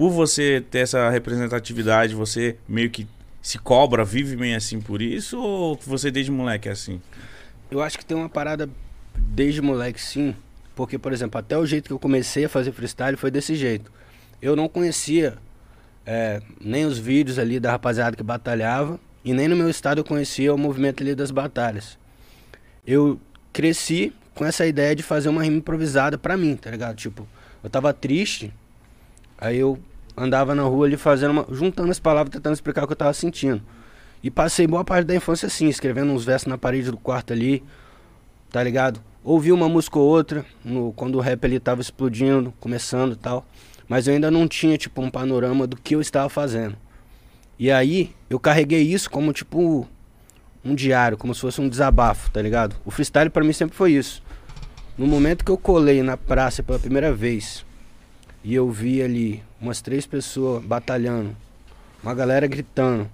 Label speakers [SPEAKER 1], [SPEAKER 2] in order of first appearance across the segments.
[SPEAKER 1] por você ter essa representatividade, você meio que se cobra, vive meio assim por isso? Ou você desde moleque é assim?
[SPEAKER 2] Eu acho que tem uma parada desde moleque, sim. Porque, por exemplo, até o jeito que eu comecei a fazer freestyle foi desse jeito. Eu não conhecia é, nem os vídeos ali da rapaziada que batalhava, e nem no meu estado eu conhecia o movimento ali das batalhas. Eu cresci com essa ideia de fazer uma rima improvisada pra mim, tá ligado? Tipo, eu tava triste, aí eu andava na rua ali fazendo uma, juntando as palavras, tentando explicar o que eu tava sentindo. E passei boa parte da infância assim, escrevendo uns versos na parede do quarto ali, tá ligado? Ouvi uma música ou outra, no, quando o rap ali tava explodindo, começando e tal. Mas eu ainda não tinha, tipo, um panorama do que eu estava fazendo. E aí, eu carreguei isso como, tipo, um diário, como se fosse um desabafo, tá ligado? O freestyle para mim sempre foi isso. No momento que eu colei na praça pela primeira vez e eu vi ali umas três pessoas batalhando, uma galera gritando,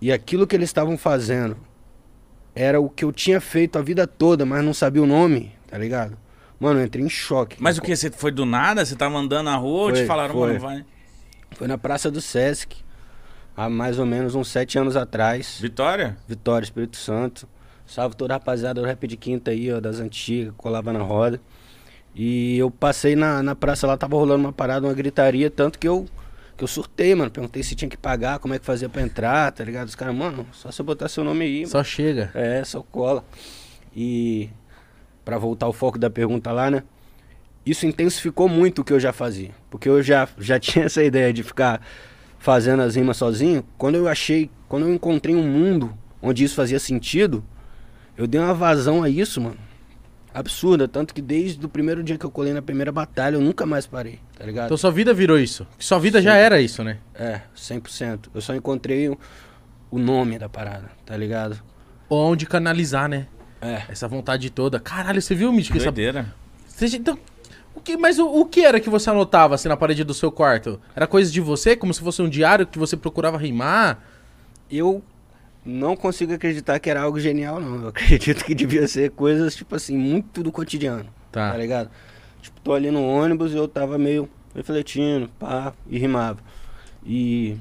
[SPEAKER 2] e aquilo que eles estavam fazendo era o que eu tinha feito a vida toda, mas não sabia o nome, tá ligado? Mano, eu entrei em choque.
[SPEAKER 1] Mas o que? Você foi do nada? Você tava andando na rua ou
[SPEAKER 2] Foi,
[SPEAKER 1] te falaram,
[SPEAKER 2] foi.
[SPEAKER 1] mano, vai?
[SPEAKER 2] Foi na Praça do Sesc, há mais ou menos uns sete anos atrás.
[SPEAKER 1] Vitória?
[SPEAKER 2] Vitória, Espírito Santo. Salve toda a rapaziada do Rap de Quinta aí, ó, das antigas, colava na roda. E eu passei na, na praça lá, tava rolando uma parada, uma gritaria, tanto que eu, que eu surtei, mano. Perguntei se tinha que pagar, como é que fazia pra entrar, tá ligado? Os caras, mano, só você botar seu nome aí.
[SPEAKER 3] Só chega.
[SPEAKER 2] É, só cola. E pra voltar ao foco da pergunta lá, né? Isso intensificou muito o que eu já fazia. Porque eu já, já tinha essa ideia de ficar fazendo as rimas sozinho. Quando eu achei, quando eu encontrei um mundo onde isso fazia sentido, eu dei uma vazão a isso, mano. Absurda. Tanto que desde o primeiro dia que eu colei na primeira batalha, eu nunca mais parei, tá ligado?
[SPEAKER 3] Então sua vida virou isso. Sua vida já era isso, né?
[SPEAKER 2] É, 100%. Eu só encontrei o, o nome da parada, tá ligado?
[SPEAKER 3] Onde canalizar, né?
[SPEAKER 2] É.
[SPEAKER 3] Essa vontade toda. Caralho, você viu, Mítico? Essa...
[SPEAKER 1] Doideira.
[SPEAKER 3] Você já- Então, o que, mas o, o que era que você anotava assim na parede do seu quarto? Era coisa de você, como se fosse um diário que você procurava rimar?
[SPEAKER 2] eu não consigo acreditar que era algo genial, não. Eu acredito que devia ser coisas, tipo assim, muito do cotidiano.
[SPEAKER 3] Tá.
[SPEAKER 2] Tá ligado? Tipo, tô ali no ônibus e eu tava meio refletindo, pá, e rimava. E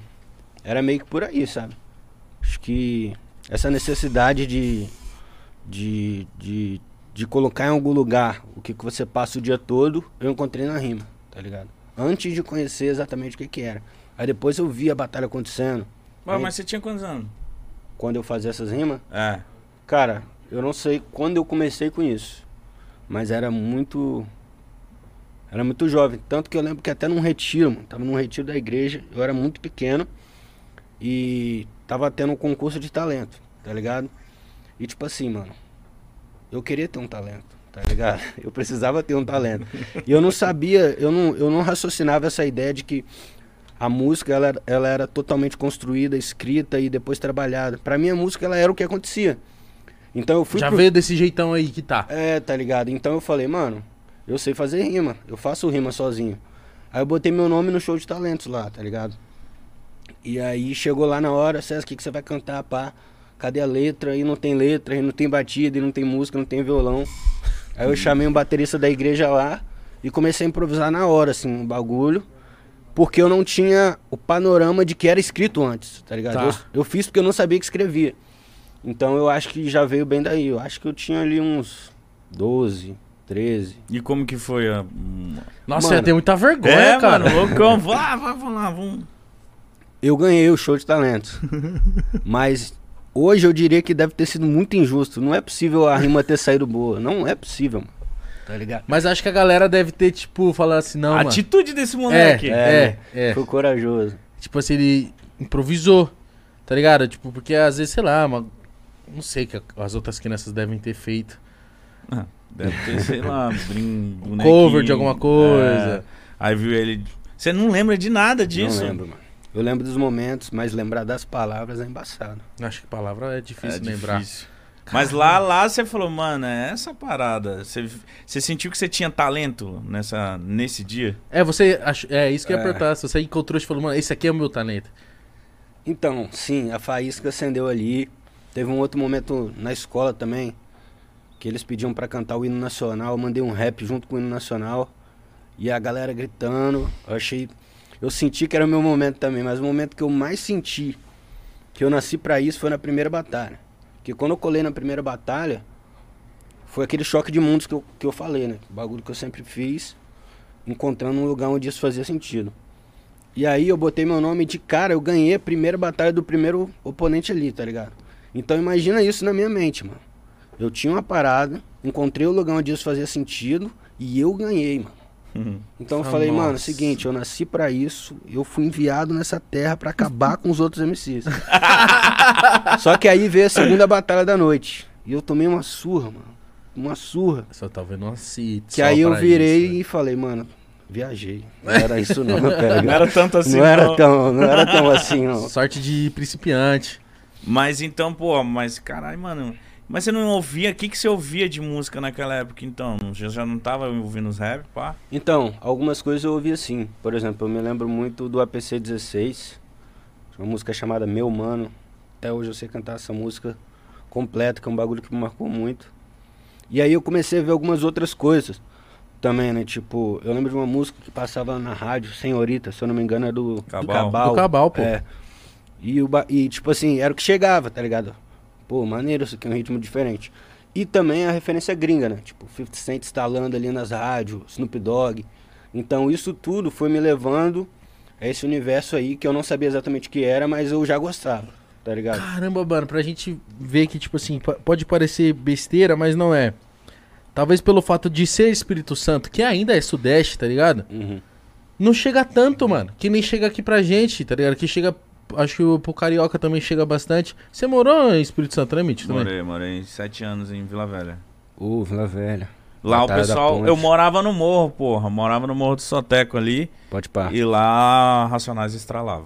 [SPEAKER 2] era meio que por aí, sabe? Acho que essa necessidade de, de, de, de colocar em algum lugar o que, que você passa o dia todo, eu encontrei na rima, tá ligado? Antes de conhecer exatamente o que, que era. Aí depois eu vi a batalha acontecendo.
[SPEAKER 1] Mas,
[SPEAKER 2] Aí,
[SPEAKER 1] mas você tinha quantos anos?
[SPEAKER 2] Quando eu fazia essas rimas,
[SPEAKER 1] É.
[SPEAKER 2] Cara, eu não sei quando eu comecei com isso, mas era muito. Era muito jovem. Tanto que eu lembro que até num retiro, mano, tava num retiro da igreja, eu era muito pequeno e tava tendo um concurso de talento, tá ligado? E tipo assim, mano, eu queria ter um talento, tá ligado? Eu precisava ter um talento. E eu não sabia, eu não, eu não raciocinava essa ideia de que a música ela, era- ela era totalmente construída, escrita e depois trabalhada. Pra mim a música ela era o que acontecia. Então eu fui
[SPEAKER 3] já
[SPEAKER 2] pro-
[SPEAKER 3] veio desse jeitão aí que tá.
[SPEAKER 2] é, tá ligado? Então eu falei, mano, eu sei fazer rima, eu faço rima sozinho. Aí eu botei meu nome no show de talentos lá, tá ligado? E aí chegou lá na hora, César, o que, que você vai cantar, pá? Cadê a letra? E não tem letra, e não tem batida, e não tem música, não tem violão. Aí eu chamei um baterista da igreja lá e comecei a improvisar na hora, assim, um bagulho. Porque eu não tinha o panorama de que era escrito antes, tá ligado?
[SPEAKER 3] Tá.
[SPEAKER 2] Eu, eu fiz porque eu não sabia que escrevia. Então eu acho que já veio bem daí. Eu acho que eu tinha ali uns 12, 13.
[SPEAKER 1] E como que foi a. hum,
[SPEAKER 3] Nossa,
[SPEAKER 2] Mano,
[SPEAKER 3] ia ter muita vergonha,
[SPEAKER 1] é,
[SPEAKER 3] cara.
[SPEAKER 1] mano, loucão. Vá, vá, vamos lá, vamos.
[SPEAKER 2] Eu ganhei o show de talentos. Mas hoje eu diria que deve ter sido muito injusto. Não é possível a rima ter saído boa. Não é possível, mano. Tá ligado?
[SPEAKER 3] Mas acho que a galera deve ter, tipo, falado assim, não,
[SPEAKER 1] a
[SPEAKER 3] mano.
[SPEAKER 1] atitude desse
[SPEAKER 3] É,
[SPEAKER 1] moleque.
[SPEAKER 3] é, é.
[SPEAKER 2] Foi corajoso.
[SPEAKER 3] Tipo assim, ele improvisou, tá ligado? Tipo, porque às vezes, sei lá, uma... não sei o que as outras crianças devem ter feito.
[SPEAKER 1] Ah, Deve ter, sei lá, brin... bonequinho.
[SPEAKER 3] Cover de alguma coisa.
[SPEAKER 1] É. Aí viu ele. Você não lembra de nada disso?
[SPEAKER 2] Não lembro, mano. Eu lembro dos momentos, mas lembrar das palavras é embaçado.
[SPEAKER 3] Acho que palavra é difícil
[SPEAKER 1] É
[SPEAKER 3] lembrar.
[SPEAKER 1] difícil. Mas lá, lá você falou, mano, é essa parada. Você, você sentiu que você tinha talento nessa, nesse dia?
[SPEAKER 3] É, você. É isso que eu ia
[SPEAKER 2] É.
[SPEAKER 3] perguntar. Se você encontrou e falou, mano, esse aqui é o meu talento.
[SPEAKER 2] Então, sim, a faísca acendeu ali. Teve um outro momento na escola também, que eles pediam pra cantar o hino nacional. Eu mandei um rap junto com o hino nacional. E a galera gritando. Eu achei. eu senti que era o meu momento também, mas o momento que eu mais senti que eu nasci pra isso foi na primeira batalha. Porque quando eu colei na primeira batalha, foi aquele choque de mundos que eu, que eu falei, né? Bagulho que eu sempre fiz, encontrando um lugar onde isso fazia sentido. E aí eu botei meu nome de cara, eu ganhei a primeira batalha do primeiro oponente ali, tá ligado? Então imagina isso na minha mente, mano. Eu tinha uma parada, encontrei o lugar onde isso fazia sentido e eu ganhei, mano.
[SPEAKER 1] Uhum.
[SPEAKER 2] Então eu
[SPEAKER 3] Ah,
[SPEAKER 2] falei, mano, é seguinte, eu nasci pra isso, eu fui enviado nessa terra pra acabar com os outros MCs. Só que aí veio a segunda batalha da noite. E eu tomei uma surra, mano. Uma surra.
[SPEAKER 3] Só tá vendo uma cita.
[SPEAKER 2] Que aí eu virei e falei, mano, viajei. Não era isso não, pera,
[SPEAKER 1] Não era tanto assim,
[SPEAKER 2] não era
[SPEAKER 1] não.
[SPEAKER 2] tão, não era tão assim, não.
[SPEAKER 3] Sorte de principiante.
[SPEAKER 1] Mas então, pô, mas caralho, mano. Mas você não ouvia? O que, que você ouvia de música naquela época então? Já, já não tava ouvindo os rap, pá?
[SPEAKER 2] Então, algumas coisas eu ouvi assim. Por exemplo, eu me lembro muito do APC 16, uma música chamada Meu Mano. Até hoje eu sei cantar essa música completa, que é um bagulho que me marcou muito. E aí eu comecei a ver algumas outras coisas também, né? Tipo, eu lembro de uma música que passava na rádio, Senhorita, se eu não me engano, é do do
[SPEAKER 1] Cabal.
[SPEAKER 2] Cabal.
[SPEAKER 3] Do Cabal, pô.
[SPEAKER 2] É. E, o e, tipo assim, era o que chegava, tá ligado? Pô, maneiro, isso aqui é um ritmo diferente. E também a referência gringa, né? Tipo, 50 Cent instalando ali nas rádios, Snoop Dogg. Então isso tudo foi me levando a esse universo aí que eu não sabia exatamente o que era, mas eu já gostava, tá ligado?
[SPEAKER 3] Caramba, mano, pra gente ver que, tipo assim, pode parecer besteira, mas não é. Talvez pelo fato de ser Espírito Santo, que ainda é Sudeste, tá ligado?
[SPEAKER 2] Uhum.
[SPEAKER 3] Não chega tanto, mano. Que nem chega aqui pra gente, tá ligado? Que chega. Acho que o- pro Carioca também chega bastante. Você morou em Espírito Santo, né, Mitch? Também?
[SPEAKER 1] Morei, morei sete anos em Vila Velha.
[SPEAKER 2] Ô, Vila Velha.
[SPEAKER 1] Lá
[SPEAKER 2] Batalha
[SPEAKER 1] o pessoal. Eu morava no morro, porra. Morava no morro do Soteco ali.
[SPEAKER 2] Pode pá.
[SPEAKER 1] E lá Racionais estralava.